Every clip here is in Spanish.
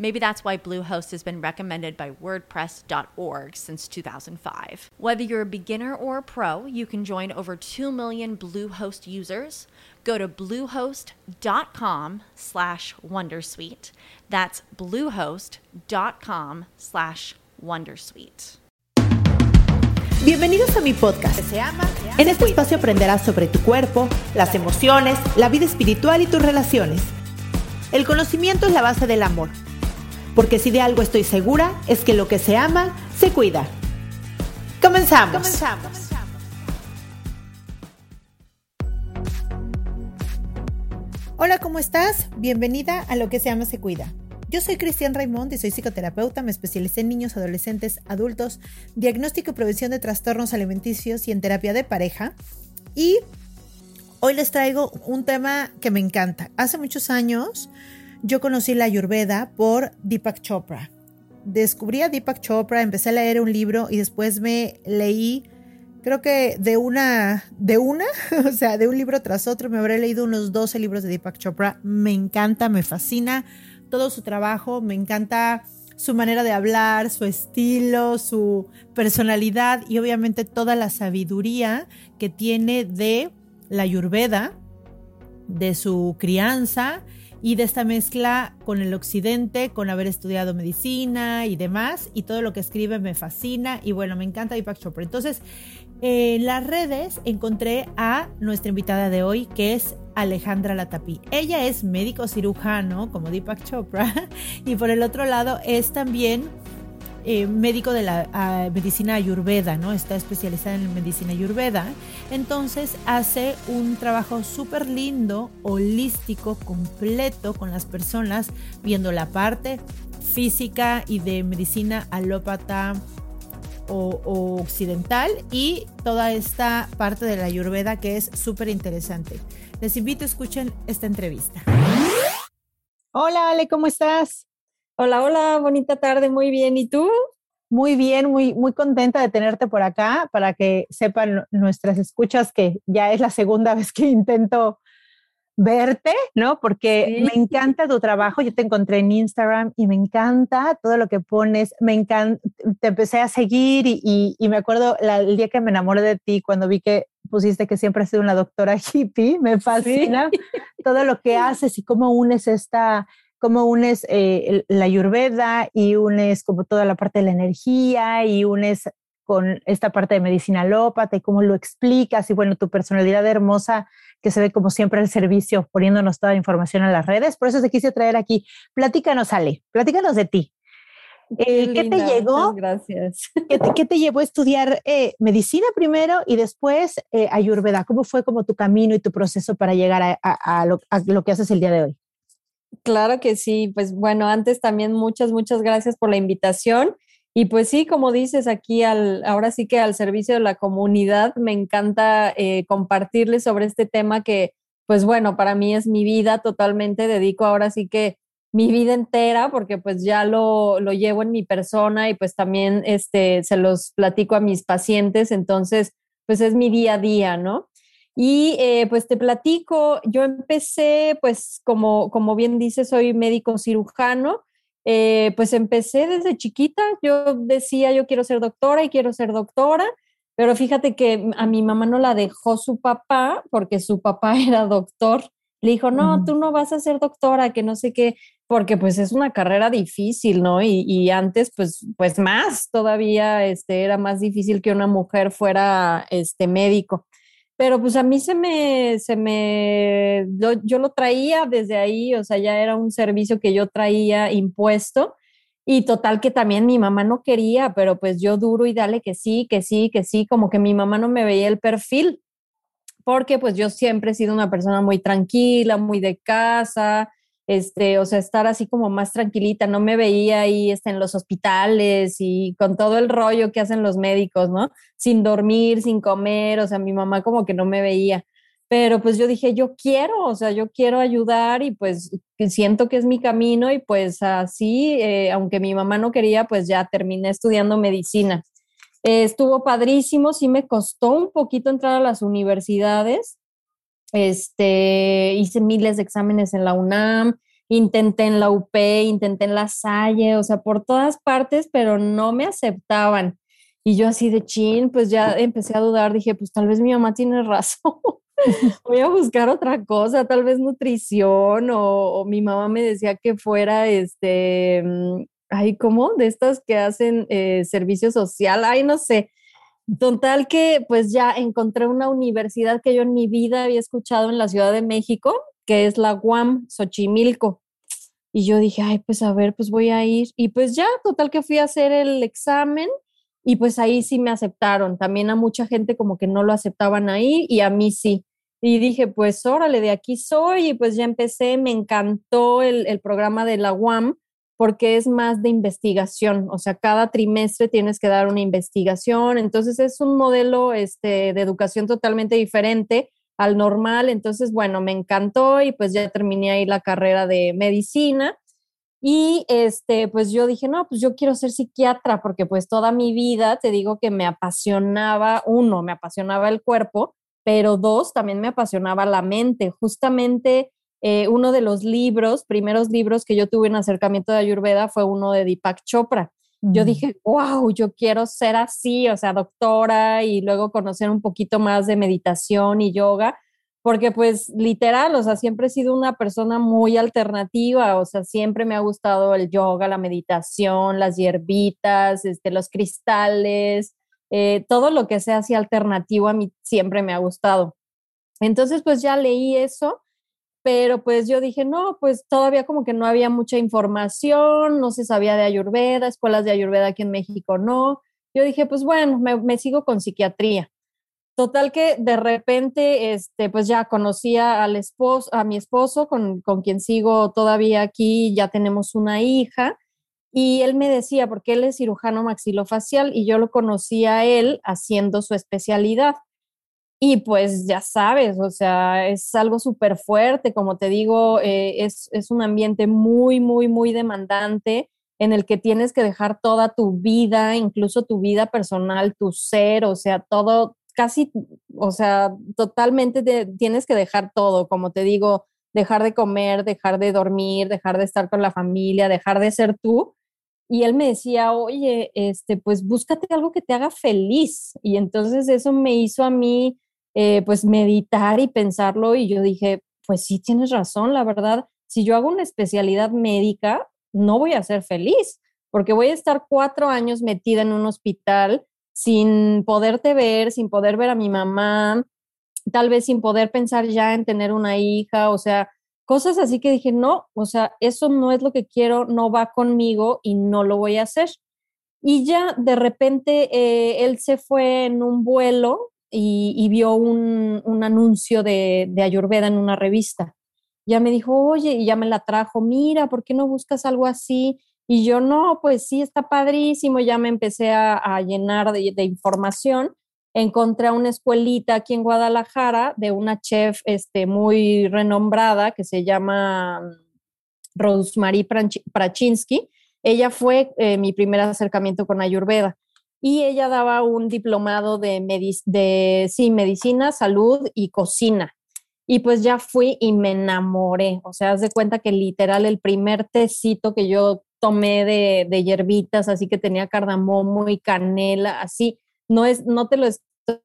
Maybe that's why Bluehost has been recommended by WordPress.org since 2005. Whether you're a beginner or a pro, you can join over 2 million Bluehost users. Go to bluehost.com slash Wondersuite. That's bluehost.com slash Wondersuite. Bienvenidos a mi podcast. En este espacio aprenderás sobre tu cuerpo, las emociones, la vida espiritual y tus relaciones. El conocimiento es la base del amor, porque si de algo estoy segura es que lo que se ama, se cuida. Comenzamos. Comenzamos. Hola, ¿cómo estás? Bienvenida a Lo que se ama, se cuida. Yo soy Cristian Raimond y soy psicoterapeuta, me especialicé en niños, adolescentes, adultos, diagnóstico y prevención de trastornos alimenticios y en terapia de pareja. Y hoy les traigo un tema que me encanta. Hace muchos años yo conocí la Ayurveda por Deepak Chopra. Descubrí a Deepak Chopra, empecé a leer un libro y después me leí creo que de una, de una, o sea, de un libro tras otro, me habré leído unos 12 libros de Deepak Chopra. Me encanta, me fascina todo su trabajo, me encanta su manera de hablar, su estilo, su personalidad y obviamente toda la sabiduría que tiene de la Ayurveda, de su crianza y de esta mezcla con el occidente, con haber estudiado medicina y demás, y todo lo que escribe me fascina y bueno, me encanta Deepak Chopra. Entonces, en las redes encontré a nuestra invitada de hoy, que es Alejandra Latapí. Ella es médico cirujano, como Deepak Chopra, y por el otro lado es también eh, médico de la medicina ayurveda, ¿no? Está especializada en medicina ayurveda. Entonces hace un trabajo súper lindo, holístico, completo con las personas, viendo la parte física y de medicina alópata o, occidental y toda esta parte de la ayurveda que es súper interesante. Les invito a escuchen esta entrevista. Hola Ale, ¿cómo estás? Hola, hola, bonita tarde, muy bien. ¿Y tú? Muy bien, muy, muy contenta de tenerte por acá para que sepan nuestras escuchas que ya es la segunda vez que intento verte, ¿no? Porque me encanta tu trabajo. Yo te encontré en Instagram y me encanta todo lo que pones. Me encanta, te empecé a seguir y, y, me acuerdo el día que me enamoré de ti cuando vi que pusiste que siempre has sido una doctora hippie. Me fascina todo lo que haces y cómo unes esta, cómo unes eh, la ayurveda y unes como toda la parte de la energía y unes con esta parte de medicina alópata y cómo lo explicas y bueno, tu personalidad hermosa que se ve como siempre al servicio, poniéndonos toda la información en las redes. Por eso te quise traer aquí. Platícanos, Ale, platícanos de ti. Qué, eh, te llegó? Gracias. ¿qué te, llevó a estudiar eh, medicina primero y después eh, ayurveda? ¿Cómo fue como tu camino y tu proceso para llegar a, lo, a lo que haces el día de hoy? Claro que sí, pues bueno, antes también muchas, muchas gracias por la invitación. Y pues sí, como dices, aquí al, ahora sí que al servicio de la comunidad, me encanta eh, compartirles sobre este tema que, pues bueno, para mí es mi vida totalmente, dedico ahora sí que mi vida entera, porque pues ya lo, lo llevo en mi persona y pues también este, se los platico a mis pacientes, entonces pues es mi día a día, ¿no? Y eh, pues te platico, yo empecé pues como, como bien dice, soy médico cirujano, eh, pues empecé desde chiquita, yo decía, yo quiero ser doctora y quiero ser doctora, pero fíjate que a mi mamá no la dejó su papá porque su papá era doctor. Le dijo, no, tú no vas a ser doctora, que no sé qué, porque pues es una carrera difícil, ¿no? Y, antes, pues, pues más todavía, este, era más difícil que una mujer fuera, este, médico. Pero pues a mí se me, se me, yo, lo traía desde ahí, o sea, ya era un servicio que yo traía impuesto y total que también mi mamá no quería, pero pues yo duro y dale que sí, que sí, que sí, como que mi mamá no me veía el perfil, porque pues yo siempre he sido una persona muy tranquila, muy de casa, este, o sea, estar así como más tranquilita, no me veía ahí este, en los hospitales y con todo el rollo que hacen los médicos, ¿no? Sin dormir, sin comer, o sea, mi mamá como que no me veía. Pero pues yo dije, yo quiero, o sea, yo quiero ayudar y pues siento que es mi camino y pues así, eh, aunque mi mamá no quería, pues ya terminé estudiando medicina. estuvo padrísimo, sí me costó un poquito entrar a las universidades, este, hice miles de exámenes en la UNAM, intenté en la UP, intenté en la Salle, o sea, por todas partes, pero no me aceptaban. Y yo así de chin, pues ya empecé a dudar, dije, pues tal vez mi mamá tiene razón. Voy a buscar otra cosa, tal vez nutrición o, mi mamá me decía que fuera este, mm, ay, ¿cómo? De estas que hacen eh, servicio social, ay, no sé. Total que pues ya encontré una universidad que yo en mi vida había escuchado en la Ciudad de México, que es la UAM Xochimilco. Y yo dije, ay, pues a ver, pues voy a ir. Y pues ya, total que fui a hacer el examen y pues ahí sí me aceptaron. También a mucha gente como que no lo aceptaban ahí y a mí sí. Y dije, pues órale, de aquí soy. Y pues ya empecé, me encantó el, programa de la UAM porque es más de investigación, o sea, cada trimestre tienes que dar una investigación, entonces es un modelo este, de educación totalmente diferente al normal, entonces, bueno, me encantó y pues ya terminé ahí la carrera de medicina y este, pues yo dije, no, pues yo quiero ser psiquiatra porque pues toda mi vida te digo que me apasionaba, uno, me apasionaba el cuerpo, pero dos, también me apasionaba la mente, justamente eh, uno de los libros, primeros libros que yo tuve en acercamiento de Ayurveda fue uno de Deepak Chopra. Yo dije, wow, yo quiero ser así, o sea, doctora y luego conocer un poquito más de meditación y yoga, porque pues literal, o sea, siempre he sido una persona muy alternativa, o sea, siempre me ha gustado el yoga, la meditación, las hierbitas, este, los cristales, eh, todo lo que sea así alternativo a mí siempre me ha gustado. Entonces, pues ya leí eso pero pues yo dije, no, pues todavía como que no había mucha información, no se sabía de Ayurveda, escuelas de Ayurveda aquí en México no. Yo dije, pues bueno, me, sigo con psiquiatría. Total que de repente, este, pues ya conocía al esposo, a mi esposo, con, con quien sigo todavía aquí, ya tenemos una hija, y él me decía, porque él es cirujano maxilofacial y yo lo conocía a él haciendo su especialidad. Y pues ya sabes, o sea, es algo súper fuerte, como te digo, eh, es, es, un ambiente muy, muy, muy demandante en el que tienes que dejar toda tu vida, incluso tu vida personal, tu ser, o sea, todo, casi, o sea, totalmente tienes que dejar todo, como te digo, dejar de comer, dejar de dormir, dejar de estar con la familia, dejar de ser tú. Y él me decía, oye, este, pues búscate algo que te haga feliz. Y entonces eso me hizo a mí eh, pues meditar y pensarlo y yo dije, pues sí, tienes razón, la verdad, si yo hago una especialidad médica, no voy a ser feliz, porque voy a estar cuatro años metida en un hospital sin poderte ver, sin poder ver a mi mamá, tal vez sin poder pensar ya en tener una hija, o sea, cosas así que dije, no, o sea, eso no es lo que quiero, no va conmigo y no lo voy a hacer. Y ya de repente eh, él se fue en un vuelo y, vio un, anuncio de, de, Ayurveda en una revista. Ya me dijo, oye, y ya me la trajo, mira, ¿por qué no buscas algo así? Y yo, no, pues sí, está padrísimo. Ya me empecé a, llenar de, información. Encontré una escuelita aquí en Guadalajara de una chef este, muy renombrada que se llama Rosemary Prachinsky. Ella fue eh, mi primer acercamiento con Ayurveda y ella daba un diplomado de, de sí, medicina, salud y cocina. Y pues ya fui y me enamoré. O sea, haz de cuenta que literal el primer tecito que yo tomé de, de hierbitas, así que tenía cardamomo y canela, así, no es, no te lo estoy,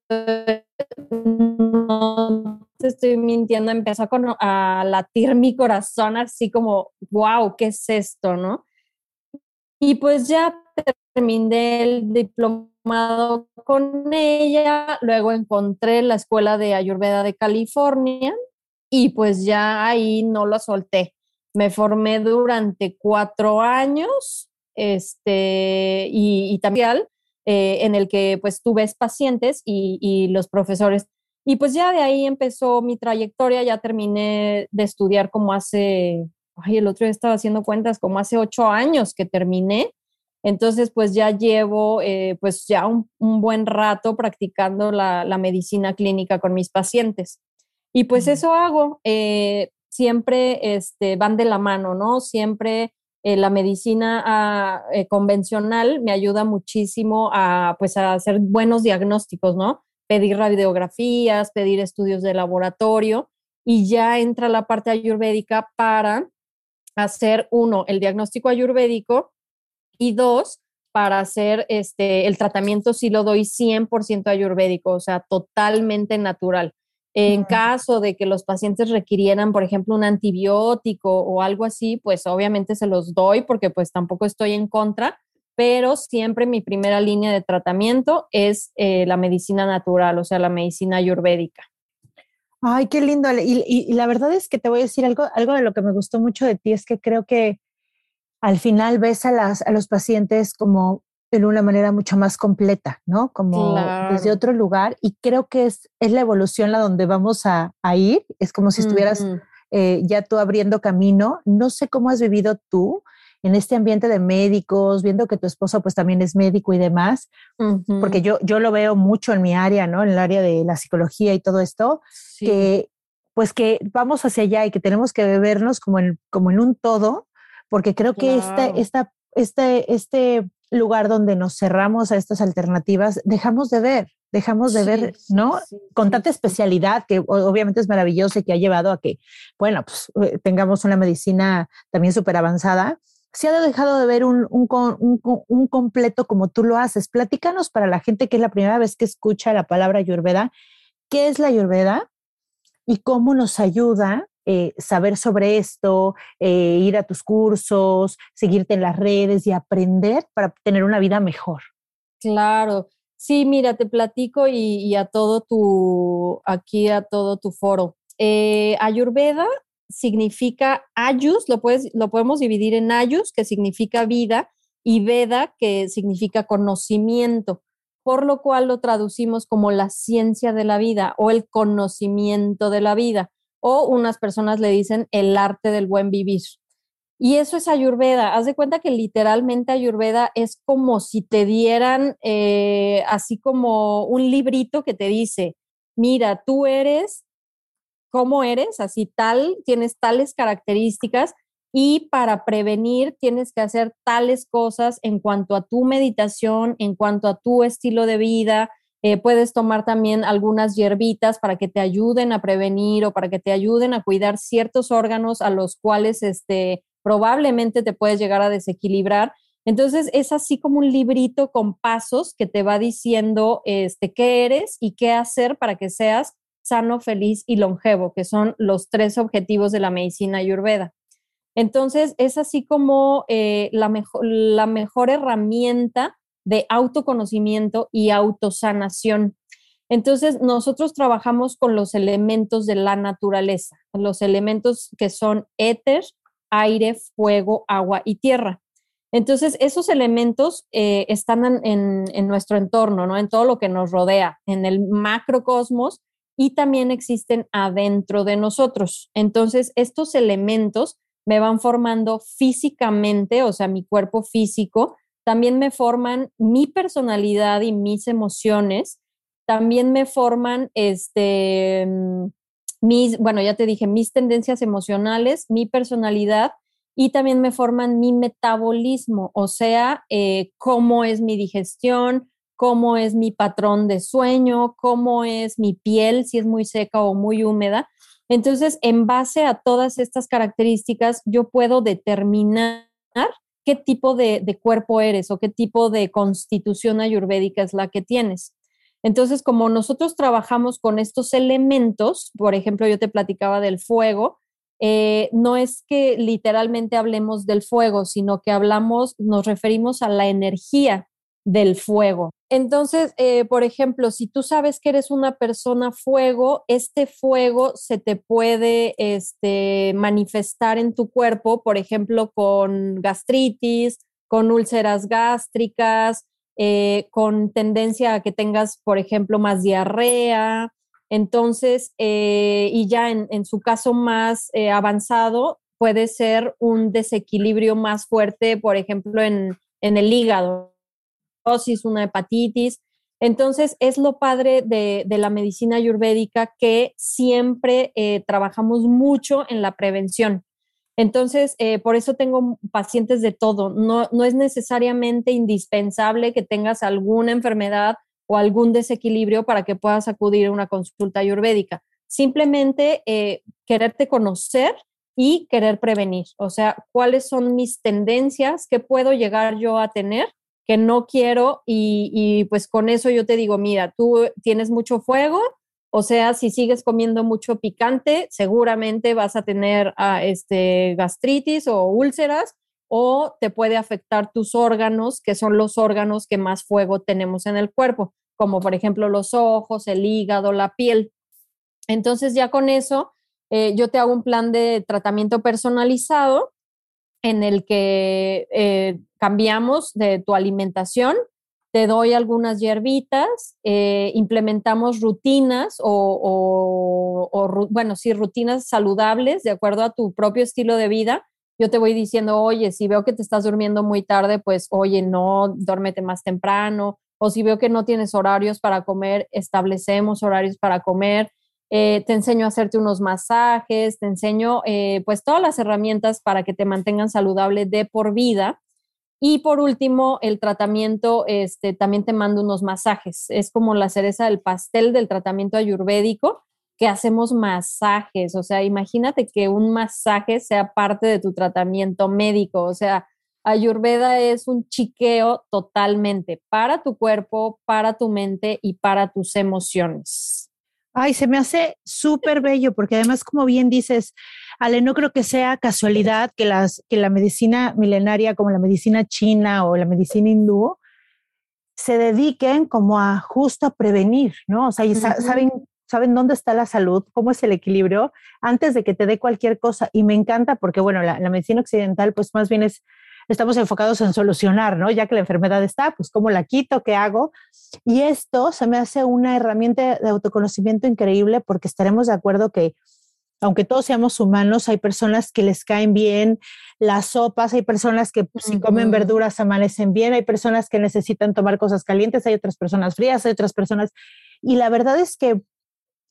no te estoy mintiendo, empezó a, a latir mi corazón así como, wow, ¿qué es esto, no? Y pues ya terminé el diplomado con ella, luego encontré la escuela de Ayurveda de California y pues ya ahí no la solté. Me formé durante cuatro años este, y, también eh, en el que pues tú ves pacientes y, y los profesores. Y pues ya de ahí empezó mi trayectoria, ya terminé de estudiar como hace, ay, el otro día estaba haciendo cuentas, como hace ocho años que terminé. Entonces, pues ya llevo eh, pues ya un, buen rato practicando la, la, medicina clínica con mis pacientes. Y pues eso hago. Eh, siempre este, van de la mano, ¿no? Siempre eh, la medicina ah, eh, convencional me ayuda muchísimo a, pues, a hacer buenos diagnósticos, ¿no? Pedir radiografías, pedir estudios de laboratorio y ya entra la parte ayurvédica para hacer, uno, el diagnóstico ayurvédico y dos, para hacer este, el tratamiento si lo doy 100% ayurvédico, o sea, totalmente natural. En caso de que los pacientes requirieran, por ejemplo, un antibiótico o algo así, pues obviamente se los doy porque pues tampoco estoy en contra, pero siempre mi primera línea de tratamiento es eh, la medicina natural, o sea, la medicina ayurvédica. Ay, qué lindo. Y, la verdad es que te voy a decir algo, algo de lo que me gustó mucho de ti, es que creo que al final ves a, las, a los pacientes como de una manera mucho más completa, ¿no? Como desde otro lugar. Y creo que es, es la evolución la donde vamos a, ir. Es como si estuvieras eh, ya tú abriendo camino. No sé cómo has vivido tú en este ambiente de médicos, viendo que tu esposo pues también es médico y demás, porque yo, yo lo veo mucho en mi área, ¿no? En el área de la psicología y todo esto, que pues que vamos hacia allá y que tenemos que vernos como en, como en un todo, porque creo que esta, esta, este, este lugar donde nos cerramos a estas alternativas, dejamos de ver, dejamos de ver, ¿no? Con tanta especialidad que obviamente es maravilloso y que ha llevado a que, bueno, pues eh, tengamos una medicina también súper avanzada, se ha dejado de ver un, un, completo como tú lo haces. Platícanos para la gente que es la primera vez que escucha la palabra Ayurveda, ¿qué es la Ayurveda y cómo nos ayuda eh, saber sobre esto, eh, ir a tus cursos, seguirte en las redes y aprender para tener una vida mejor. Claro. Sí, mira, te platico y, a todo tu, aquí a todo tu foro. Eh, Ayurveda significa Ayus, lo, puedes, lo podemos dividir en Ayus, que significa vida, y Veda, que significa conocimiento, por lo cual lo traducimos como la ciencia de la vida o el conocimiento de la vida o unas personas le dicen el arte del buen vivir. Y eso es Ayurveda. Haz de cuenta que literalmente Ayurveda es como si te dieran eh, así como un librito que te dice, mira, tú eres como eres, así tal, tienes tales características y para prevenir tienes que hacer tales cosas en cuanto a tu meditación, en cuanto a tu estilo de vida, eh, puedes tomar también algunas hierbitas para que te ayuden a prevenir o para que te ayuden a cuidar ciertos órganos a los cuales este, probablemente te puedes llegar a desequilibrar. Entonces es así como un librito con pasos que te va diciendo este, qué eres y qué hacer para que seas sano, feliz y longevo, que son los tres objetivos de la medicina ayurveda. Entonces es así como eh, la, mejor, la mejor herramienta de autoconocimiento y autosanación. Entonces, nosotros trabajamos con los elementos de la naturaleza, los elementos que son éter, aire, fuego, agua y tierra. Entonces, esos elementos eh, están en, en, nuestro entorno, ¿no? En todo lo que nos rodea, en el macrocosmos y también existen adentro de nosotros. Entonces, estos elementos me van formando físicamente, o sea, mi cuerpo físico, también me forman mi personalidad y mis emociones, también me forman este, mm, mis, bueno, ya te dije, mis tendencias emocionales, mi personalidad y también me forman mi metabolismo, o sea, eh, cómo es mi digestión, cómo es mi patrón de sueño, cómo es mi piel, si es muy seca o muy húmeda. Entonces, en base a todas estas características, yo puedo determinar qué tipo de, cuerpo eres o qué tipo de constitución ayurvédica es la que tienes. Entonces, como nosotros trabajamos con estos elementos, por ejemplo, yo te platicaba del fuego, eh, no es que literalmente hablemos del fuego, sino que hablamos, nos referimos a la energía del fuego. Entonces, eh, por ejemplo, si tú sabes que eres una persona fuego, este fuego se te puede este, manifestar en tu cuerpo, por ejemplo, con gastritis, con úlceras gástricas, eh, con tendencia a que tengas, por ejemplo, más diarrea. Entonces, eh, y ya en, su caso más avanzado, puede ser un desequilibrio más fuerte, por ejemplo, en, en el hígado, una hepatitis. Entonces, es lo padre de, la medicina ayurvédica que siempre eh, trabajamos mucho en la prevención. Entonces, eh, por eso tengo pacientes de todo. No, no es necesariamente indispensable que tengas alguna enfermedad o algún desequilibrio para que puedas acudir a una consulta ayurvédica. Simplemente eh, quererte conocer y querer prevenir. O sea, cuáles son mis tendencias, qué puedo llegar yo a tener que no quiero y, pues con eso yo te digo, mira, tú tienes mucho fuego, o sea, si sigues comiendo mucho picante, seguramente vas a tener ah, este, gastritis o úlceras o te puede afectar tus órganos, que son los órganos que más fuego tenemos en el cuerpo, como por ejemplo los ojos, el hígado, la piel. Entonces ya con eso, eh, yo te hago un plan de tratamiento personalizado en el que eh, cambiamos de tu alimentación, te doy algunas hierbitas, eh, implementamos rutinas o, bueno, sí, rutinas saludables de acuerdo a tu propio estilo de vida. Yo te voy diciendo, oye, si veo que te estás durmiendo muy tarde, pues, oye, no, duérmete más temprano. O si veo que no tienes horarios para comer, establecemos horarios para comer. Eh, te enseño a hacerte unos masajes, te enseño eh, pues todas las herramientas para que te mantengan saludable de por vida. Y por último, el tratamiento, este, también te mando unos masajes. Es como la cereza del pastel del tratamiento ayurvédico, que hacemos masajes. O sea, imagínate que un masaje sea parte de tu tratamiento médico. O sea, Ayurveda es un chiqueo totalmente para tu cuerpo, para tu mente y para tus emociones. Ay, se me hace súper bello porque además, como bien dices, Ale, no creo que sea casualidad que, las, que la medicina milenaria como la medicina china o la medicina hindú se dediquen como a justo a prevenir, ¿no? O sea, saben, saben dónde está la salud, cómo es el equilibrio antes de que te dé cualquier cosa. Y me encanta porque, bueno, la, la medicina occidental pues más bien es estamos enfocados en solucionar, ¿no? Ya que la enfermedad está, pues cómo la quito, qué hago. Y esto se me hace una herramienta de autoconocimiento increíble porque estaremos de acuerdo que aunque todos seamos humanos, hay personas que les caen bien las sopas, hay personas que pues, si comen verduras amanecen bien, hay personas que necesitan tomar cosas calientes, hay otras personas frías, hay otras personas. Y la verdad es que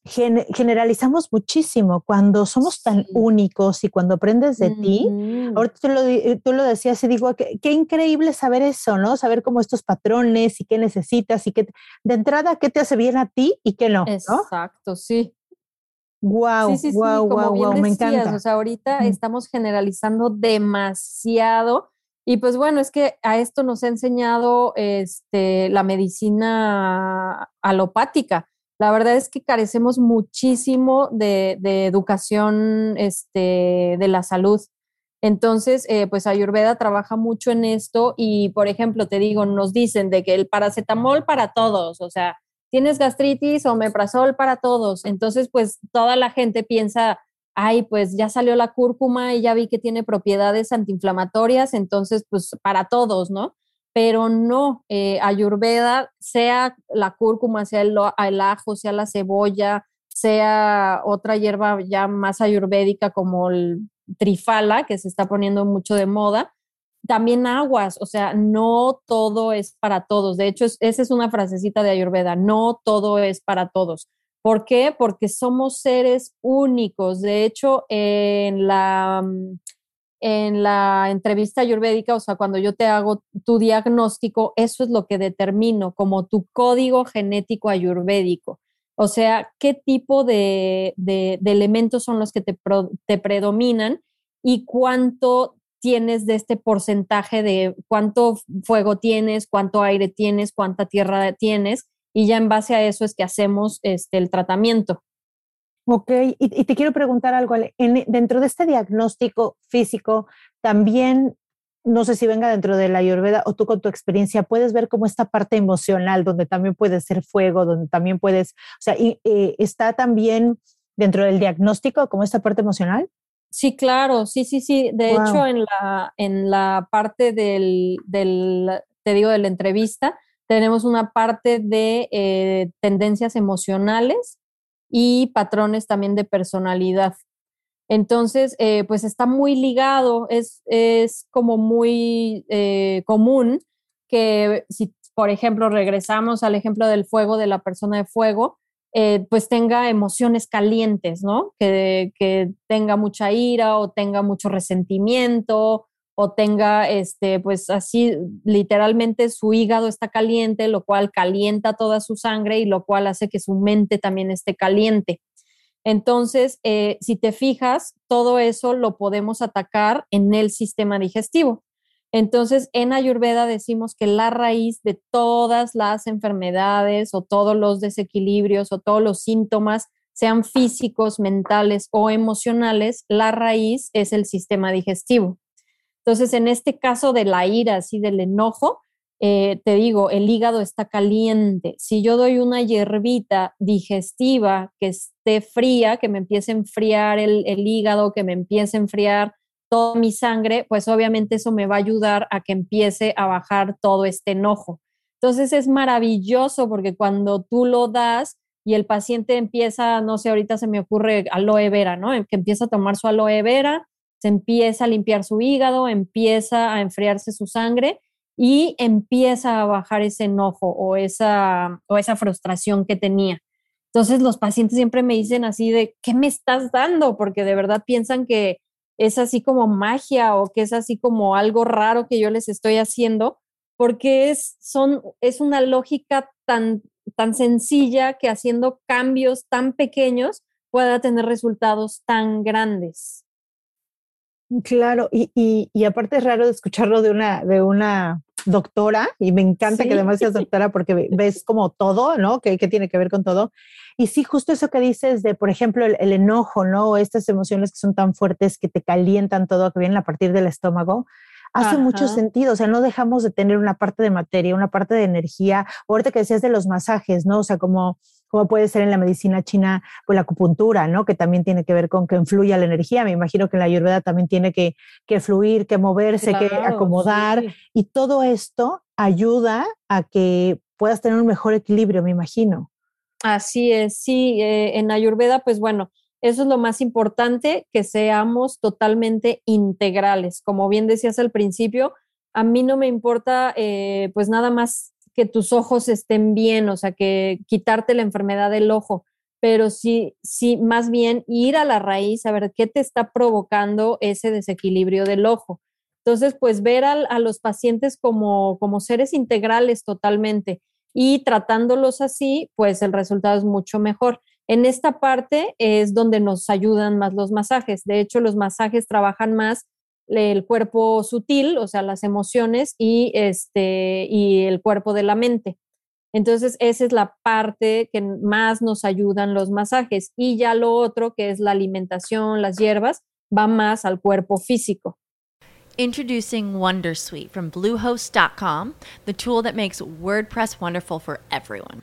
generalizamos muchísimo cuando somos tan únicos y cuando aprendes de ti. Ahorita tú lo, eh, tú lo decías y digo, qué, qué, increíble saber eso, ¿no? Saber cómo estos patrones y qué necesitas y qué, de entrada, qué te hace bien a ti y qué no. Exacto, sí. Wow, sí, wow, wow, wow, me encanta. O sea, ahorita estamos generalizando demasiado. Y pues bueno, es que a esto nos ha enseñado este, la medicina alopática la verdad es que carecemos muchísimo de, educación este, de la salud. Entonces, eh, pues Ayurveda trabaja mucho en esto y, por ejemplo, te digo, nos dicen de que el paracetamol para todos, o sea, tienes gastritis o meprazol para todos. Entonces, pues toda la gente piensa, ay, pues ya salió la cúrcuma y ya vi que tiene propiedades antiinflamatorias, entonces, pues para todos, ¿no? Pero no, eh, ayurveda, sea la cúrcuma, sea el, ajo, sea la cebolla, sea otra hierba ya más ayurvédica como el trifala, que se está poniendo mucho de moda, también aguas, o sea, no todo es para todos. De hecho, esa es una frasecita de Ayurveda, no todo es para todos. ¿Por qué? Porque somos seres únicos. De hecho, en la mm, en la entrevista ayurvédica, o sea, cuando yo te hago tu diagnóstico, eso es lo que determino como tu código genético ayurvédico. O sea, qué tipo de, elementos son los que te, te predominan y cuánto tienes de este porcentaje de cuánto fuego tienes, cuánto aire tienes, cuánta tierra tienes, y ya en base a eso es que hacemos este, el tratamiento. Ok, y, te quiero preguntar algo, dentro de este diagnóstico físico, también, no sé si venga dentro de la Ayurveda o tú con tu experiencia, puedes ver como esta parte emocional, donde también puede ser fuego, donde también puedes, o sea, y, eh, está también dentro del diagnóstico como esta parte emocional. Sí, claro, sí, sí, sí. De hecho, en la, en la parte del, del, te digo, de la entrevista, tenemos una parte de eh, tendencias emocionales y patrones también de personalidad. Entonces, eh, pues está muy ligado, es, es como muy eh, común que si, por ejemplo, regresamos al ejemplo del fuego de la persona de fuego, pues tenga emociones calientes, ¿no? Que, que tenga mucha ira o tenga mucho resentimiento o tenga, este, pues así, literalmente su hígado está caliente, lo cual calienta toda su sangre y lo cual hace que su mente también esté caliente. Entonces, eh, si te fijas, todo eso lo podemos atacar en el sistema digestivo. Entonces, en Ayurveda decimos que la raíz de todas las enfermedades o todos los desequilibrios o todos los síntomas, sean físicos, mentales o emocionales, la raíz es el sistema digestivo. Entonces, en este caso de la ira, así del enojo, eh, te digo, el hígado está caliente. Si yo doy una hierbita digestiva que esté fría, que me empiece a enfriar el, el hígado, que me empiece a enfriar toda mi sangre, pues obviamente eso me va a ayudar a que empiece a bajar todo este enojo. Entonces es maravilloso porque cuando tú lo das y el paciente empieza, no sé, ahorita se me ocurre aloe vera, ¿no? Que empieza a tomar su aloe vera, se empieza a limpiar su hígado, empieza a enfriarse su sangre y empieza a bajar ese enojo o esa, o esa frustración que tenía. Entonces los pacientes siempre me dicen así de, ¿qué me estás dando? Porque de verdad piensan que es así como magia o que es así como algo raro que yo les estoy haciendo, porque es, son, es una lógica tan, tan sencilla que haciendo cambios tan pequeños pueda tener resultados tan grandes. Claro, y, y, y, aparte es raro de escucharlo de una, de una doctora, y me encanta que además seas doctora porque ves como todo, ¿no? Que, que, tiene que ver con todo. Y sí, justo eso que dices de, por ejemplo, el, el, enojo, ¿no? Estas emociones que son tan fuertes que te calientan todo, que vienen a partir del estómago, hace mucho sentido, o sea, no dejamos de tener una parte de materia, una parte de energía. Ahorita que decías de los masajes, ¿no? O sea, como como puede ser en la medicina china, pues la acupuntura, ¿no? Que también tiene que ver con que influya la energía. Me imagino que en la ayurveda también tiene que, que fluir, que moverse, que acomodar. Y todo esto ayuda a que puedas tener un mejor equilibrio, me imagino. Así es, sí. Eh, en ayurveda, pues bueno, eso es lo más importante, que seamos totalmente integrales. Como bien decías al principio, a mí no me importa eh, pues nada más que tus ojos estén bien, o sea, que quitarte la enfermedad del ojo, pero sí, sí, más bien ir a la raíz a ver qué te está provocando ese desequilibrio del ojo. Entonces, pues ver a, los pacientes como, como seres integrales totalmente y tratándolos así, pues el resultado es mucho mejor. En esta parte es donde nos ayudan más los masajes. De hecho, los masajes trabajan más el cuerpo sutil, o sea, las emociones y, este, y el cuerpo de la mente. Entonces, esa es la parte que más nos ayudan los masajes. Y ya lo otro, que es la alimentación, las hierbas, va más al cuerpo físico. Introducing Wondersuite from Bluehost.com, the tool that makes WordPress wonderful for everyone.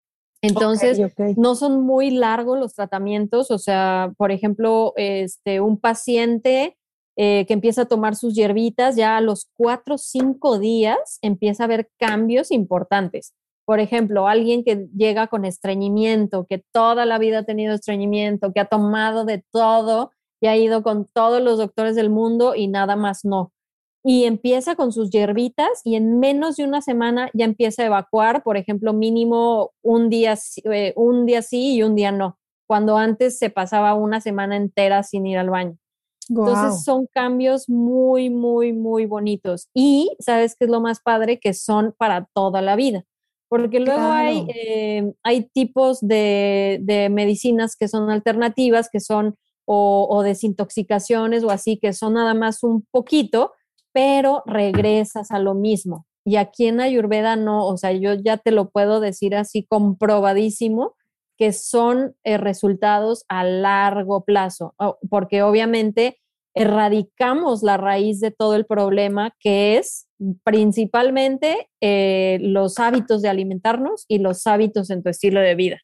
Entonces, no son muy largos los tratamientos, o sea, por ejemplo, este, un paciente eh, que empieza a tomar sus hierbitas, ya a los cuatro o cinco días empieza a haber cambios importantes. Por ejemplo, alguien que llega con estreñimiento, que toda la vida ha tenido estreñimiento, que ha tomado de todo y ha ido con todos los doctores del mundo y nada más no. Y empieza con sus hierbitas y en menos de una semana ya empieza a evacuar, por ejemplo, mínimo un día, sí- eh, un día sí y un día no, cuando antes se pasaba una semana entera sin ir al baño. Guau. Entonces son cambios muy, muy, muy bonitos. Y sabes qué es lo más padre, que son para toda la vida. Porque luego hay, eh, hay tipos de, de medicinas que son alternativas, que son o, o desintoxicaciones o así, que son nada más un poquito, pero regresas a lo mismo. Y aquí en Ayurveda no, o sea, yo ya te lo puedo decir así comprobadísimo, que son eh, resultados a largo plazo, porque obviamente erradicamos la raíz de todo el problema, que es principalmente eh, los hábitos de alimentarnos y los hábitos en tu estilo de vida.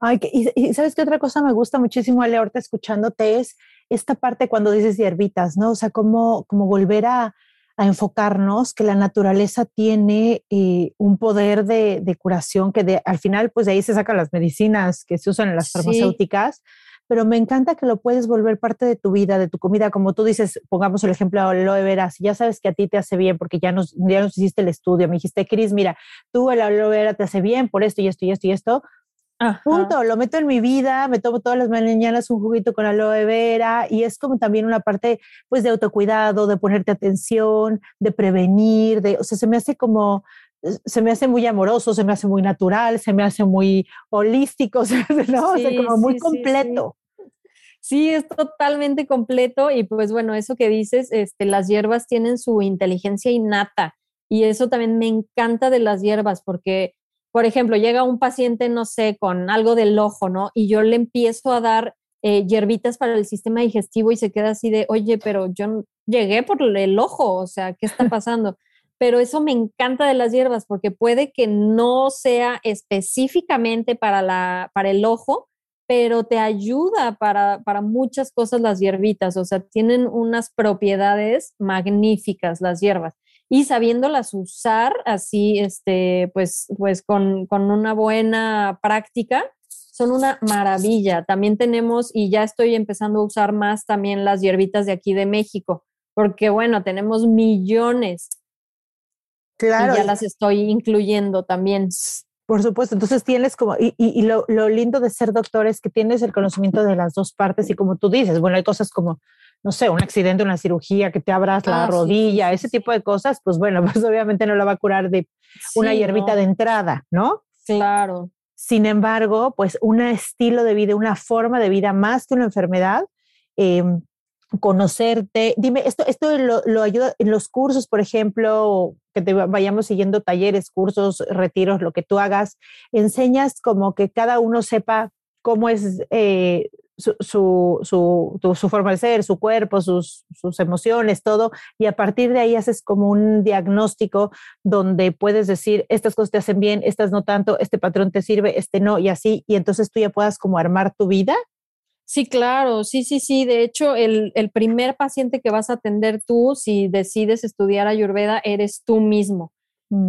Ay, que- y, sabes qué otra cosa me gusta muchísimo, Ale, ahorita escuchándote es esta parte cuando dices hierbitas, ¿no? O sea, como, como volver a, a enfocarnos que la naturaleza tiene eh, un poder de, de curación que de, al final, pues de ahí se sacan las medicinas que se usan en las Sí. farmacéuticas, pero me encanta que lo puedes volver parte de tu vida, de tu comida, como tú dices, pongamos el ejemplo de aloe vera, si ya sabes que a ti te hace bien porque ya nos, ya nos hiciste el estudio, me dijiste, Cris, mira, tú el aloe vera te hace bien por esto y esto y esto y esto, Ajá. Punto, lo meto en mi vida, me tomo todas las mañanas un juguito con aloe vera y es como también una parte pues de autocuidado, de ponerte atención, de prevenir, de, o sea, se me hace como, se me hace muy amoroso, se me hace muy natural, se me hace muy holístico, o sea, ¿no? o sea, Sí, como muy sí, sí, completo. Sí, es totalmente completo y pues bueno, eso que dices, este, las hierbas tienen su inteligencia innata y eso también me encanta de las hierbas porque, por ejemplo, llega un paciente, no sé, con algo del ojo, ¿no? Y yo le empiezo a dar eh, hierbitas para el sistema digestivo y se queda así de, oye, pero yo llegué por el ojo, o sea, ¿qué está pasando? Pero eso me encanta de las hierbas porque puede que no sea específicamente para, la, para el ojo, pero te ayuda para, para muchas cosas las hierbitas, o sea, tienen unas propiedades magníficas las hierbas. Y sabiéndolas usar así, este, pues, pues con, con una buena práctica, son una maravilla. También tenemos, y ya estoy empezando a usar más también las hierbitas de aquí de México, porque bueno, tenemos millones Claro, y ya las estoy incluyendo también. Por supuesto, entonces tienes como, y, y- y lo, lo lindo de ser doctor es que tienes el conocimiento de las dos partes y como tú dices, bueno, hay cosas como, no sé, un accidente, una cirugía, que te abras la Ah, rodilla, sí, sí, ese tipo de cosas, pues bueno, pues obviamente no la va a curar de una Sí, hierbita no, de entrada, ¿no? Claro. Sin embargo, pues un estilo de vida, una forma de vida más que una enfermedad, eh, conocerte. Dime, esto, esto lo, lo ayuda en los cursos, por ejemplo, que te va- vayamos siguiendo talleres, cursos, retiros, lo que tú hagas, enseñas como que cada uno sepa cómo es eh, su, su, su, forma de ser, su cuerpo, sus, sus emociones, todo, y a partir de ahí haces como un diagnóstico donde puedes decir, estas cosas te hacen bien, estas no tanto, este patrón te sirve, este no, y así, y entonces tú ya puedas como armar tu vida. Sí, claro, sí, sí, sí. De hecho, el, el primer paciente que vas a atender tú, si decides estudiar Ayurveda, eres tú mismo.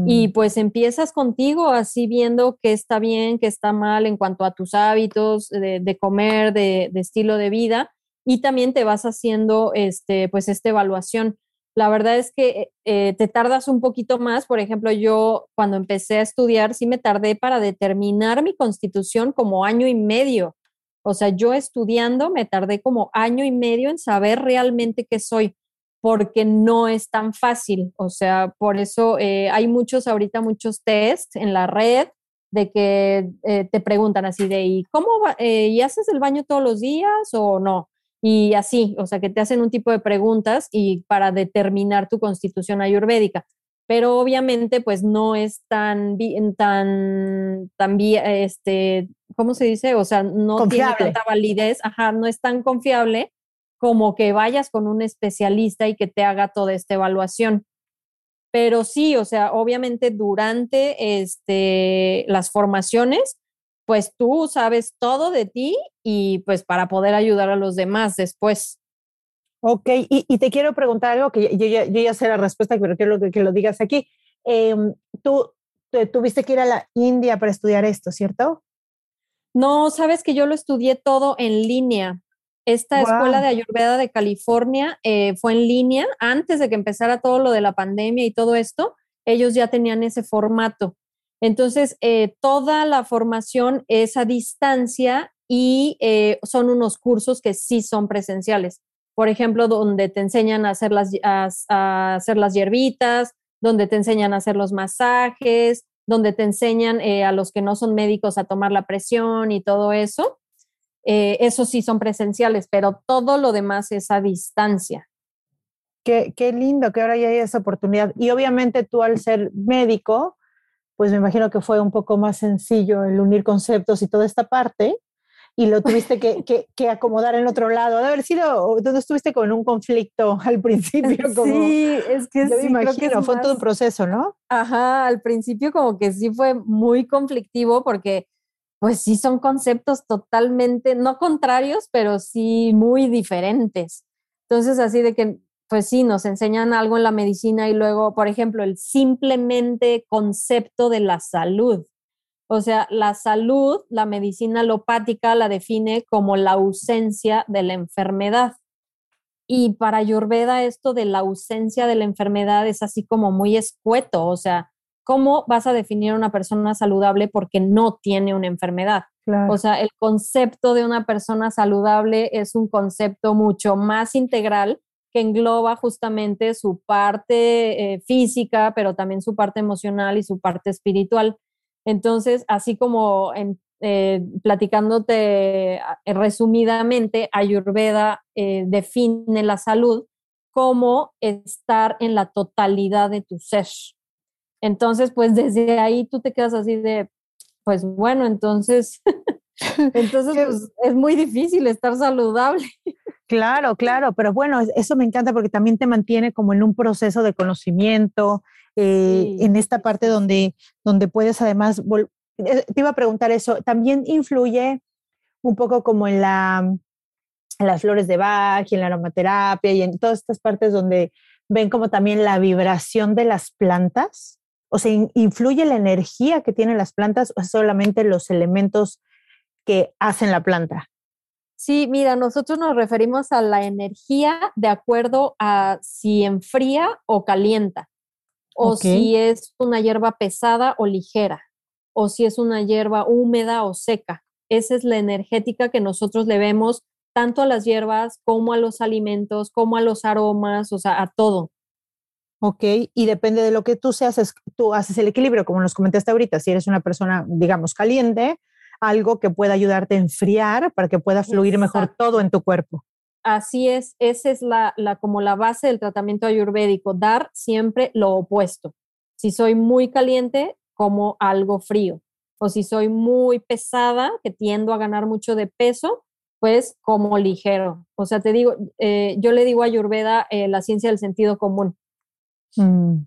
Y pues empiezas contigo así viendo qué está bien, qué está mal en cuanto a tus hábitos de, de comer, de, de estilo de vida, y también te vas haciendo este, pues esta evaluación. La verdad es que eh, te tardas un poquito más. Por ejemplo, yo cuando empecé a estudiar, sí me tardé para determinar mi constitución como año y medio. O sea, yo estudiando me tardé como año y medio en saber realmente qué soy, porque no es tan fácil. O sea, por eso eh, hay muchos ahorita, muchos tests en la red de que eh, te preguntan así de, ¿y cómo va, eh, ¿y haces el baño todos los días o no? Y así, o sea, que te hacen un tipo de preguntas y para determinar tu constitución ayurvédica. Pero obviamente, pues no es tan, tan, tan, este, ¿cómo se dice? O sea, no tiene tanta validez, ajá, no es tan confiable como que vayas con un especialista y que te haga toda esta evaluación. Pero sí, o sea, obviamente durante este, las formaciones, pues tú sabes todo de ti y pues para poder ayudar a los demás después. Ok, y, te quiero preguntar algo que yo, ya sé la respuesta, pero quiero que, que lo digas aquí. Em, tú tuviste que ir a la India para estudiar esto, ¿cierto? No, sabes que yo lo estudié todo en línea. Esta escuela de Ayurveda de California eh, fue en línea antes de que empezara todo lo de la pandemia y todo esto. Ellos ya tenían ese formato. Entonces, eh, toda la formación es a distancia y eh, son unos cursos que sí son presenciales. Por ejemplo, donde te enseñan a hacer las, a hacer las hierbitas, donde te enseñan a hacer los masajes, donde te enseñan a los que no son médicos a tomar la presión y todo eso. Eh, eso sí son presenciales, pero todo lo demás es a distancia. Qué, qué lindo que ahora ya hay esa oportunidad. Y obviamente tú al ser médico, pues me imagino que fue un poco más sencillo el unir conceptos y toda esta parte, y lo tuviste que, que, acomodar en otro lado. De haber sido, ¿dónde estuviste con un conflicto al principio? sí, es que yo me imagino, fue todo un proceso, ¿no? Ajá, al principio como que sí fue muy conflictivo porque pues sí son conceptos totalmente, no contrarios, pero sí muy diferentes. Entonces, así de que, pues sí, nos enseñan algo en la medicina y luego, por ejemplo, el simplemente concepto de la salud. O sea, la salud, la medicina alopática la define como la ausencia de la enfermedad. Y para Ayurveda esto de la ausencia de la enfermedad es así como muy escueto, o sea, ¿cómo vas a definir a una persona saludable porque no tiene una enfermedad? O sea, el concepto de una persona saludable es un concepto mucho más integral que engloba justamente su parte eh, física, pero también su parte emocional y su parte espiritual. Entonces, así como eh, platicándote ah, resumidamente, Ayurveda eh, define la salud como estar en la totalidad de tu ser. Entonces, pues desde ahí tú te quedas así de, pues bueno, entonces, entonces pues, es muy difícil estar saludable. Claro, claro, pero bueno, eso me encanta porque también te mantiene como en un proceso de conocimiento, eh, en esta parte donde, donde puedes además, eh, te iba a preguntar eso, también influye un poco como en, la, en las flores de Bach y en la aromaterapia y en todas estas partes donde ven como también la vibración de las plantas. O sea, ¿influye la energía que tienen las plantas o solamente los elementos que hacen la planta? Sí, mira, nosotros nos referimos a la energía de acuerdo a si enfría o calienta, o si es una hierba pesada o ligera, o si es una hierba húmeda o seca. Esa es la energética que nosotros le vemos tanto a las hierbas como a los alimentos, como a los aromas, o sea, a todo. Ok, y depende de lo que tú seas, tú haces el equilibrio, como nos comentaste ahorita, si eres una persona, digamos, caliente, algo que pueda ayudarte a enfriar para que pueda fluir mejor todo en tu cuerpo. Así es, esa es la, la, como la base del tratamiento ayurvédico, dar siempre lo opuesto. Si soy muy caliente, como algo frío. O si soy muy pesada, que tiendo a ganar mucho de peso, pues como ligero. O sea, te digo, eh, yo le digo a Ayurveda eh, la ciencia del sentido común. Mm,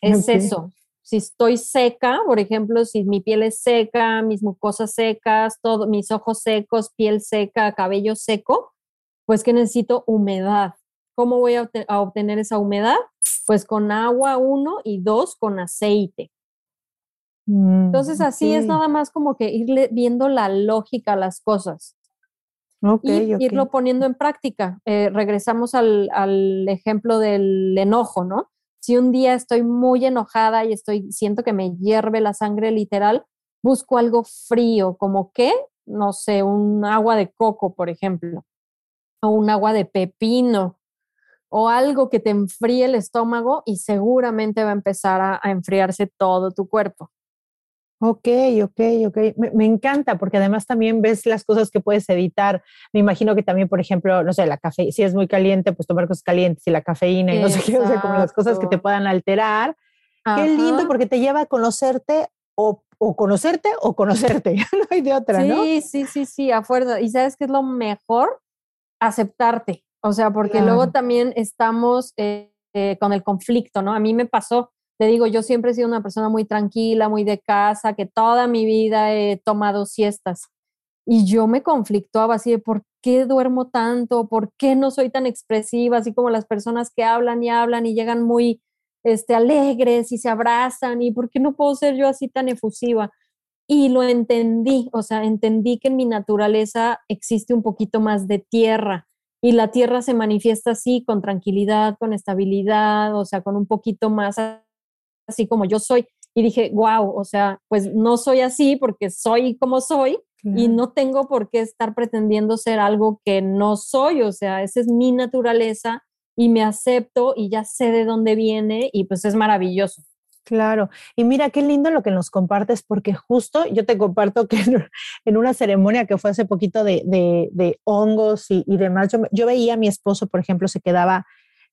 es eso. Si estoy seca, por ejemplo, si mi piel es seca, mis mucosas secas, todo, mis ojos secos, piel seca, cabello seco, pues que necesito humedad. ¿Cómo voy a, obtener esa humedad? Pues con agua, uno, y dos, con aceite. Mm, Entonces, así es nada más como que irle viendo la lógica a las cosas. y irlo poniendo en práctica. Eh, regresamos al, al, ejemplo del enojo, ¿no? Si un día estoy muy enojada y estoy, siento que me hierve la sangre literal, busco algo frío, como que, no sé, un agua de coco, por ejemplo, o un agua de pepino, o algo que te enfríe el estómago y seguramente va a empezar a, enfriarse todo tu cuerpo. Ok, ok, ok. Me, me, encanta porque además también ves las cosas que puedes evitar. Me imagino que también, por ejemplo, no sé, la café, si es muy caliente, pues tomar cosas calientes y la cafeína y no sé qué, o sea, como las cosas que te puedan alterar. Ajá. Qué lindo porque te lleva a conocerte o, o conocerte o conocerte. no hay de otra, sí, ¿no? Sí, sí, sí, sí, a fuerza. ¿Y sabes qué es lo mejor? Aceptarte. O sea, porque claro. luego también estamos eh, eh, con el conflicto, ¿no? A mí me pasó te digo, yo siempre he sido una persona muy tranquila, muy de casa, que toda mi vida he tomado siestas. Y yo me conflictuaba así de por qué duermo tanto, por qué no soy tan expresiva, así como las personas que hablan y hablan y llegan muy este, alegres y se abrazan, y por qué no puedo ser yo así tan efusiva. Y lo entendí, o sea, entendí que en mi naturaleza existe un poquito más de tierra y la tierra se manifiesta así, con tranquilidad, con estabilidad, o sea, con un poquito más así como yo soy. Y dije, wow, o sea, pues no soy así porque soy como soy claro. y no tengo por qué estar pretendiendo ser algo que no soy, o sea, esa es mi naturaleza y me acepto y ya sé de dónde viene y pues es maravilloso. Claro, y mira qué lindo lo que nos compartes, porque justo yo te comparto que en una ceremonia que fue hace poquito de, de, de hongos y, y demás, yo, yo, veía a mi esposo, por ejemplo, se quedaba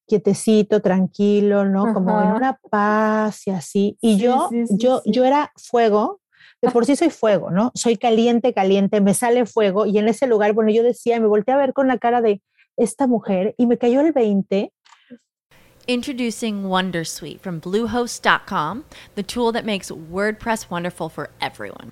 quietecito, tranquilo, ¿no? Ajá. Como en una paz y así. Y sí, yo, sí, sí, yo, yo era fuego, de por sí soy fuego, ¿no? Soy caliente, caliente, me sale fuego y en ese lugar, bueno, yo decía, me volteé a ver con la cara de esta mujer y me cayó el 20. Introducing Wondersuite from Bluehost.com, the tool that makes WordPress wonderful for everyone.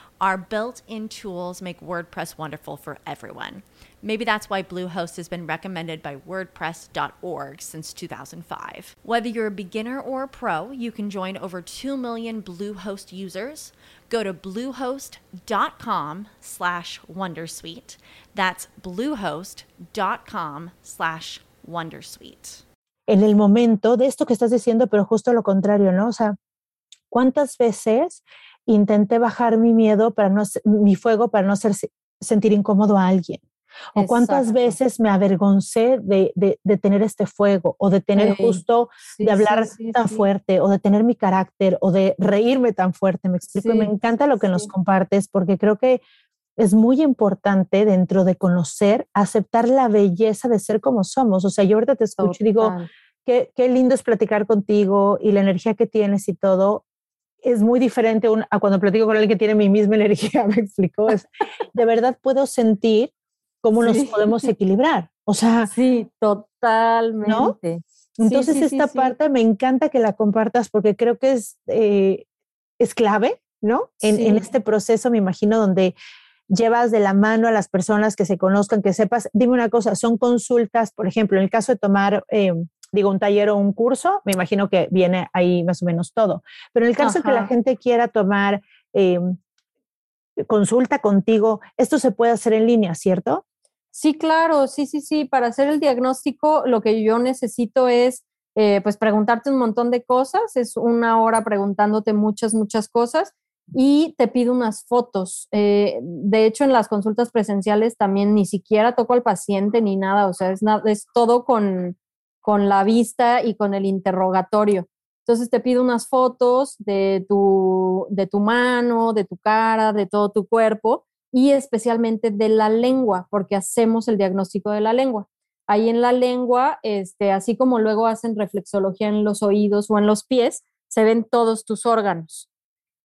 our built in tools make WordPress wonderful for everyone. Maybe that's why Bluehost has been recommended by WordPress.org since 2005. Whether you're a beginner or a pro, you can join over 2 million Bluehost users. Go to bluehost.com slash Wondersuite. That's bluehost.com slash Wondersuite. En el momento de esto que estás diciendo, pero justo lo contrario, ¿no? O sea, ¿cuántas veces intenté bajar mi miedo para no mi fuego para no hacer sentir incómodo a alguien? O cuántas Exacto. veces me avergoncé de, de, de, tener este fuego o de tener sí, justo sí, de hablar sí, tan fuerte o de tener mi carácter o de reírme tan fuerte. Me explico y me encanta lo que nos compartes porque creo que es muy importante dentro de conocer, aceptar la belleza de ser como somos. O sea, yo ahorita te escucho Total. y digo, qué, qué lindo es platicar contigo y la energía que tienes y todo es muy diferente a cuando platico con alguien que tiene mi misma energía, me explico. Es, de verdad puedo sentir cómo sí. nos podemos equilibrar. O sea, sí, totalmente. ¿no? Entonces, sí, sí, esta parte me encanta que la compartas porque creo que es, eh, es clave, ¿no? En, en, este proceso, me imagino, donde llevas de la mano a las personas que se conozcan, que sepas. Dime una cosa, son consultas, por ejemplo, en el caso de tomar. Eh, digo, un taller o un curso, me imagino que viene ahí más o menos todo. Pero en el caso Ajá. que la gente quiera tomar eh, consulta contigo, esto se puede hacer en línea, ¿cierto? Sí, claro, sí, sí, sí. Para hacer el diagnóstico, lo que yo necesito es, eh, pues, preguntarte un montón de cosas. Es una hora preguntándote muchas, muchas cosas y te pido unas fotos. Eh, de hecho, en las consultas presenciales también ni siquiera toco al paciente ni nada, o sea, es, es todo con, con la vista y con el interrogatorio. Entonces te pido unas fotos de tu, de tu mano, de tu cara, de todo tu cuerpo y especialmente de la lengua, porque hacemos el diagnóstico de la lengua. Ahí en la lengua, este, así como luego hacen reflexología en los oídos o en los pies, se ven todos tus órganos.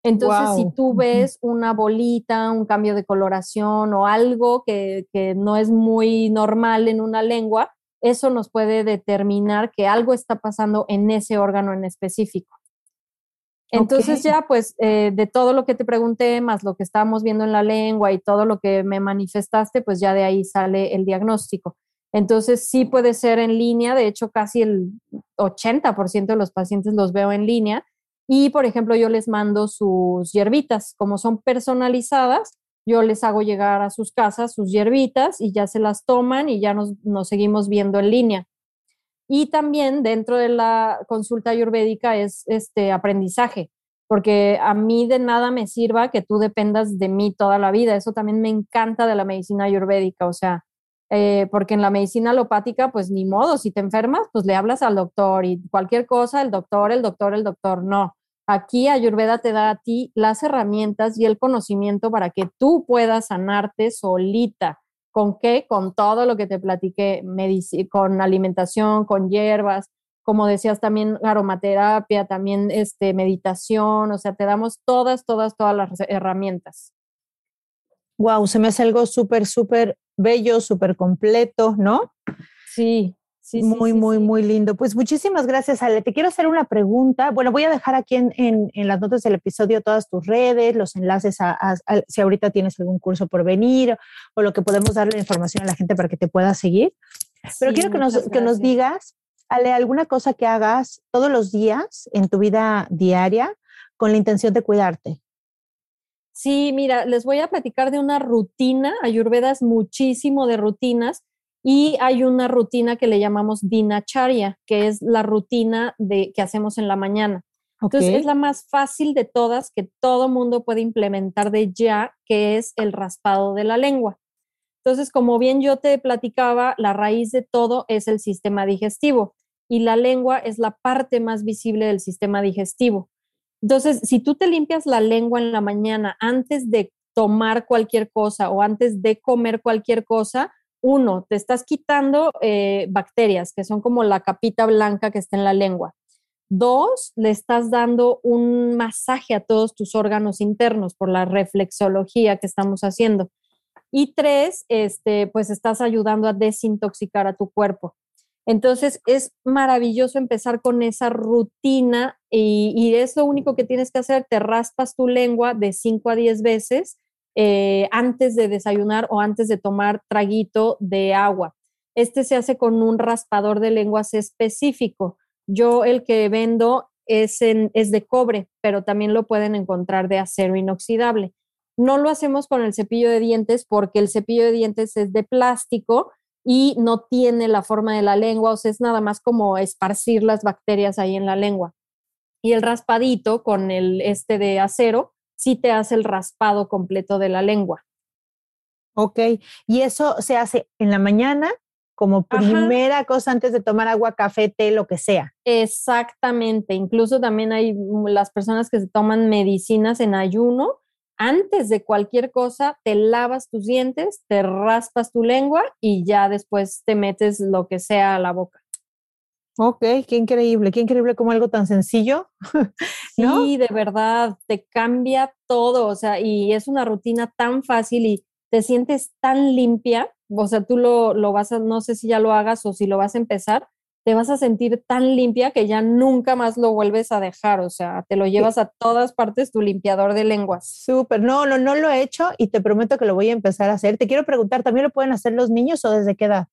Entonces, wow. si tú ves una bolita, un cambio de coloración o algo que, que no es muy normal en una lengua, eso nos puede determinar que algo está pasando en ese órgano en específico. Entonces okay. ya, pues, eh, de todo lo que te pregunté, más lo que estábamos viendo en la lengua y todo lo que me manifestaste, pues ya de ahí sale el diagnóstico. Entonces sí puede ser en línea, de hecho casi el 80% de los pacientes los veo en línea y por ejemplo yo les mando sus hierbitas, como son personalizadas, yo les hago llegar a sus casas sus hierbitas y ya se las toman y ya nos, seguimos viendo en línea. Y también dentro de la consulta ayurvédica es este aprendizaje, porque a mí de nada me sirva que tú dependas de mí toda la vida. Eso también me encanta de la medicina ayurvédica, o sea, eh, porque en la medicina alopática, pues ni modo, si te enfermas, pues le hablas al doctor y cualquier cosa, el doctor, el doctor, el doctor, no. Aquí Ayurveda te da a ti las herramientas y el conocimiento para que tú puedas sanarte solita. ¿Con qué? Con todo lo que te platiqué, con alimentación, con hierbas, como decías también aromaterapia, también este, meditación, o sea, te damos todas, todas, todas las herramientas. Wow, se me hace algo súper, súper bello, súper completo, ¿no? Sí, Sí, muy, sí, muy, sí. muy lindo. Pues muchísimas gracias, Ale. Te quiero hacer una pregunta. Bueno, voy a dejar aquí en, en, en las notas del episodio todas tus redes, los enlaces a, a, a, si ahorita tienes algún curso por venir o lo que podemos darle información a la gente para que te pueda seguir. Pero quiero que nos, que nos digas, Ale, alguna cosa que hagas todos los días en tu vida diaria con la intención de cuidarte. Sí, mira, les voy a platicar de una rutina. Ayurveda es muchísimo de rutinas y hay una rutina que le llamamos dinacharya, que es la rutina de, que hacemos en la mañana. Entonces, es la más fácil de todas que todo mundo puede implementar de ya, que es el raspado de la lengua. Entonces, como bien yo te platicaba, la raíz de todo es el sistema digestivo y la lengua es la parte más visible del sistema digestivo. Entonces, si tú te limpias la lengua en la mañana antes de tomar cualquier cosa o antes de comer cualquier cosa, uno, te estás quitando eh, bacterias, que son como la capita blanca que está en la lengua. Dos, le estás dando un masaje a todos tus órganos internos por la reflexología que estamos haciendo. Y tres, este, pues estás ayudando a desintoxicar a tu cuerpo. Entonces es maravilloso empezar con esa rutina y, y es lo único que tienes que hacer. Te raspas tu lengua de 5 a 10 veces eh, antes de desayunar o antes de tomar traguito de agua. Este se hace con un raspador de lenguas específico. Yo el que vendo es, en, es de cobre, pero también lo pueden encontrar de acero inoxidable. No lo hacemos con el cepillo de dientes porque el cepillo de dientes es de plástico y no tiene la forma de la lengua, o sea, es nada más como esparcir las bacterias ahí en la lengua. Y el raspadito con el este de acero sí te hace el raspado completo de la lengua. Ok. Y eso se hace en la mañana como Ajá. primera cosa antes de tomar agua, café, té, lo que sea. Exactamente. Incluso también hay las personas que se toman medicinas en ayuno. Antes de cualquier cosa, te lavas tus dientes, te raspas tu lengua y ya después te metes lo que sea a la boca. Ok, qué increíble, qué increíble como algo tan sencillo. ¿no? Sí, de verdad, te cambia todo, o sea, y es una rutina tan fácil y te sientes tan limpia, o sea, tú lo, lo vas a, no sé si ya lo hagas o si lo vas a empezar, te vas a sentir tan limpia que ya nunca más lo vuelves a dejar, o sea, te lo llevas a todas partes tu limpiador de lenguas. Súper, no, no, no lo he hecho y te prometo que lo voy a empezar a hacer. Te quiero preguntar, ¿también lo pueden hacer los niños o desde qué edad?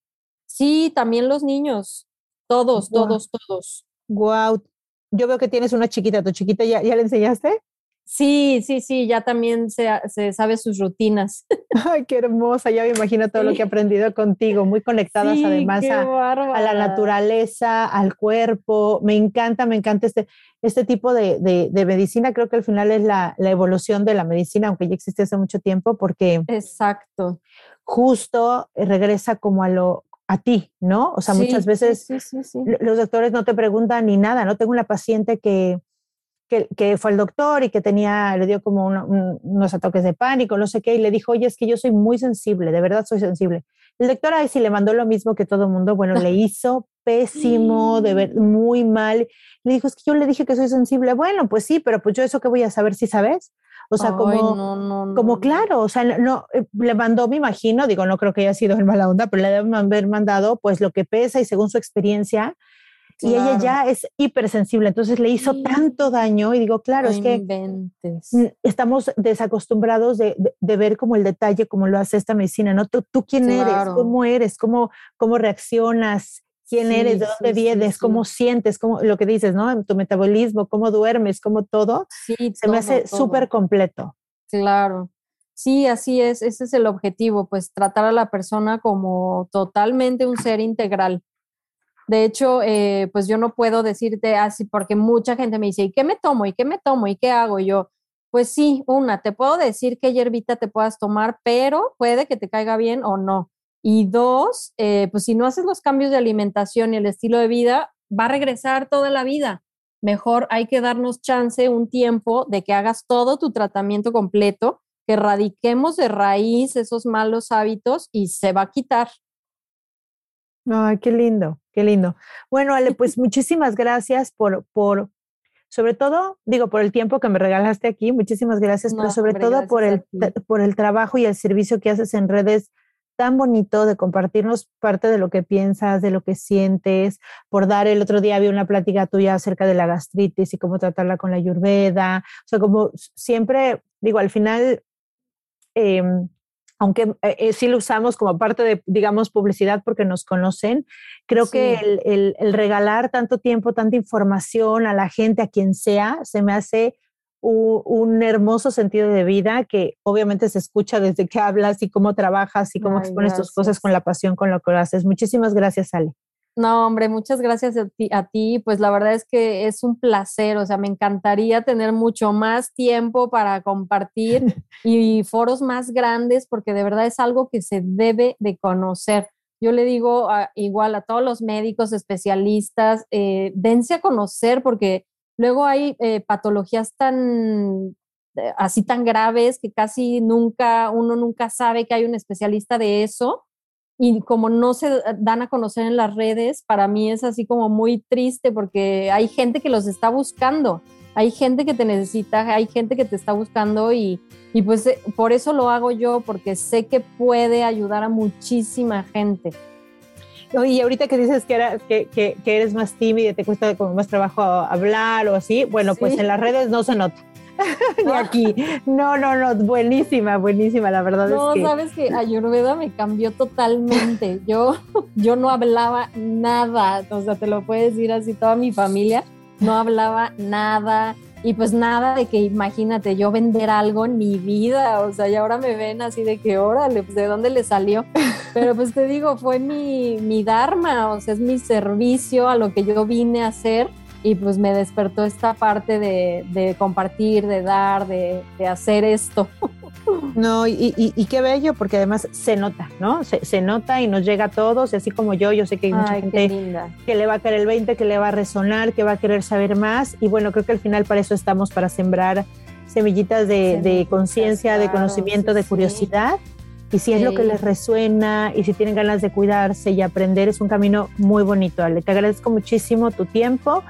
Sí, también los niños, todos, todos, todos. Wow, yo veo que tienes una chiquita, ¿tu chiquita ya, ya le enseñaste? Sí, sí, sí, ya también se, se sabe sus rutinas. Ay, qué hermosa, ya me imagino todo lo que he aprendido contigo, muy conectadas Sí, además a, a la naturaleza, al cuerpo. Me encanta, me encanta este, este tipo de, de, de medicina. Creo que al final es la, la evolución de la medicina, aunque ya existe hace mucho tiempo, porque Exacto. justo regresa como a lo a ti, ¿no? O sea, Sí, muchas veces sí, sí, sí. lo- los doctores no te preguntan ni nada, ¿no? Tengo una paciente que, que, que fue al doctor y que tenía, le dio como una- un- unos ataques de pánico, no sé qué, y le dijo, oye, es que yo soy muy sensible, de verdad soy sensible. El doctor ahí sí le mandó lo mismo que todo el mundo, bueno, le hizo pésimo, de ver, muy mal. Le dijo, es que yo le dije que soy sensible. Bueno, pues sí, pero pues yo eso que voy a saber si sabes. O sea, Ay, como, no, no, no, como claro, o sea, no, eh, le mandó, me imagino, digo, no creo que haya sido en mala onda, pero le deben haber mandado pues lo que pesa y según su experiencia. y ella ya es hipersensible, entonces le hizo tanto daño y digo, claro, es que estamos desacostumbrados de, ver como el detalle, como lo hace esta medicina, ¿no? Tú, tú quién eres, cómo eres, cómo, cómo reaccionas, quién eres, de dónde vienes, cómo sientes, cómo lo que dices, ¿no? Tu metabolismo, cómo duermes, cómo todo, se me hace súper completo. Claro. Sí, así es, ese es el objetivo, pues tratar a la persona como totalmente un ser integral. De hecho, eh, pues yo no puedo decirte así porque mucha gente me dice, ¿y qué me tomo? ¿Y qué me tomo? ¿Y qué hago? Y yo, pues sí, una, te puedo decir qué hierbita te puedas tomar, pero puede que te caiga bien o no. Y dos, eh, pues si no haces los cambios de alimentación y el estilo de vida, va a regresar toda la vida. Mejor hay que darnos chance, un tiempo de que hagas todo tu tratamiento completo que erradiquemos de raíz esos malos hábitos y se va a quitar. Ay, qué lindo, qué lindo. Bueno, Ale, pues muchísimas gracias por, por, sobre todo, digo, por el tiempo que me regalaste aquí, muchísimas gracias, pero sobre todo por el, por el trabajo y el servicio que haces en redes tan bonito de compartirnos parte de lo que piensas, de lo que sientes, por dar el otro día había una plática tuya acerca de la gastritis y cómo tratarla con la ayurveda, o sea, como siempre, digo, al final Em, aunque eh, eh, sí lo usamos como parte de, digamos, publicidad porque nos conocen, creo que el, el, regalar tanto tiempo, tanta información a la gente, a quien sea, se me hace un, hermoso sentido de vida que obviamente se escucha desde que hablas y cómo trabajas y cómo expones tus cosas con la pasión con lo que lo haces. Muchísimas gracias, Ale. No, hombre, muchas gracias a ti, a ti, Pues la verdad es que es un placer, o sea, me encantaría tener mucho más tiempo para compartir y foros más grandes porque de verdad es algo que se debe de conocer. Yo le digo igual a todos los médicos especialistas, eh, dense a conocer porque luego hay eh, patologías tan eh, así tan graves que casi nunca, uno nunca sabe que hay un especialista de eso y como no se dan a conocer en las redes, para mí es así como muy triste porque hay gente que los está buscando, hay gente que te necesita, hay gente que te está buscando y, y pues eh, por eso lo hago yo, porque sé que puede ayudar a muchísima gente. Y ahorita que dices que, era, que, que, eres más tímida, te cuesta como más trabajo hablar o así, bueno, pues en las redes no se nota. aquí. No, no, no, buenísima, buenísima, la verdad no, es que... sabes que Ayurveda me cambió totalmente. Yo, yo no hablaba nada, o sea, te lo puedes decir así, toda mi familia no hablaba nada. Y pues nada de que imagínate yo vender algo en mi vida, o sea, y ahora me ven así de que órale, pues de dónde le salió. Pero pues te digo, fue mi, mi dharma, o sea, es mi servicio a lo que yo vine a hacer y pues me despertó esta parte de, compartir, de dar, de, hacer esto. No, y, y, qué bello, porque además se nota, ¿no? Se, nota y nos llega a todos, así como yo, yo sé que hay mucha gente que le va a caer el 20, que le va a resonar, que va a querer saber más, y bueno, creo que al final para eso estamos, para sembrar semillitas de, conciencia, de conocimiento, de curiosidad. Y si es lo que les resuena y si tienen ganas de cuidarse y aprender, es un camino muy bonito, Ale. Te agradezco muchísimo tu tiempo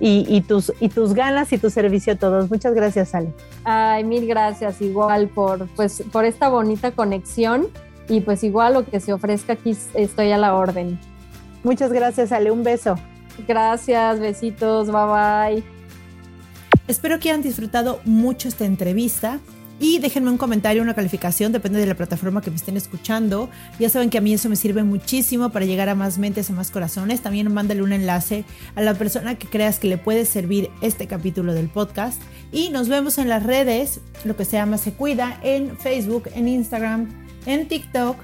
y, tus, y tus ganas y tu servicio a todos. Muchas gracias, Ale. Ay, mil gracias igual por, pues, por esta bonita conexión y pues igual lo que se ofrezca aquí estoy a la orden. Muchas gracias, Ale. Un beso. Gracias, besitos, bye bye. Espero que hayan disfrutado mucho esta entrevista. Y déjenme un comentario, una calificación, depende de la plataforma que me estén escuchando. Ya saben que a mí eso me sirve muchísimo para llegar a más mentes, a más corazones. También mándale un enlace a la persona que creas que le puede servir este capítulo del podcast. Y nos vemos en las redes, lo que se llama Se Cuida, en Facebook, en Instagram, en TikTok.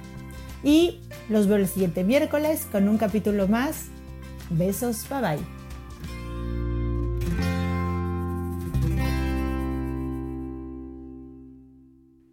Y los veo el siguiente miércoles con un capítulo más. Besos, bye bye.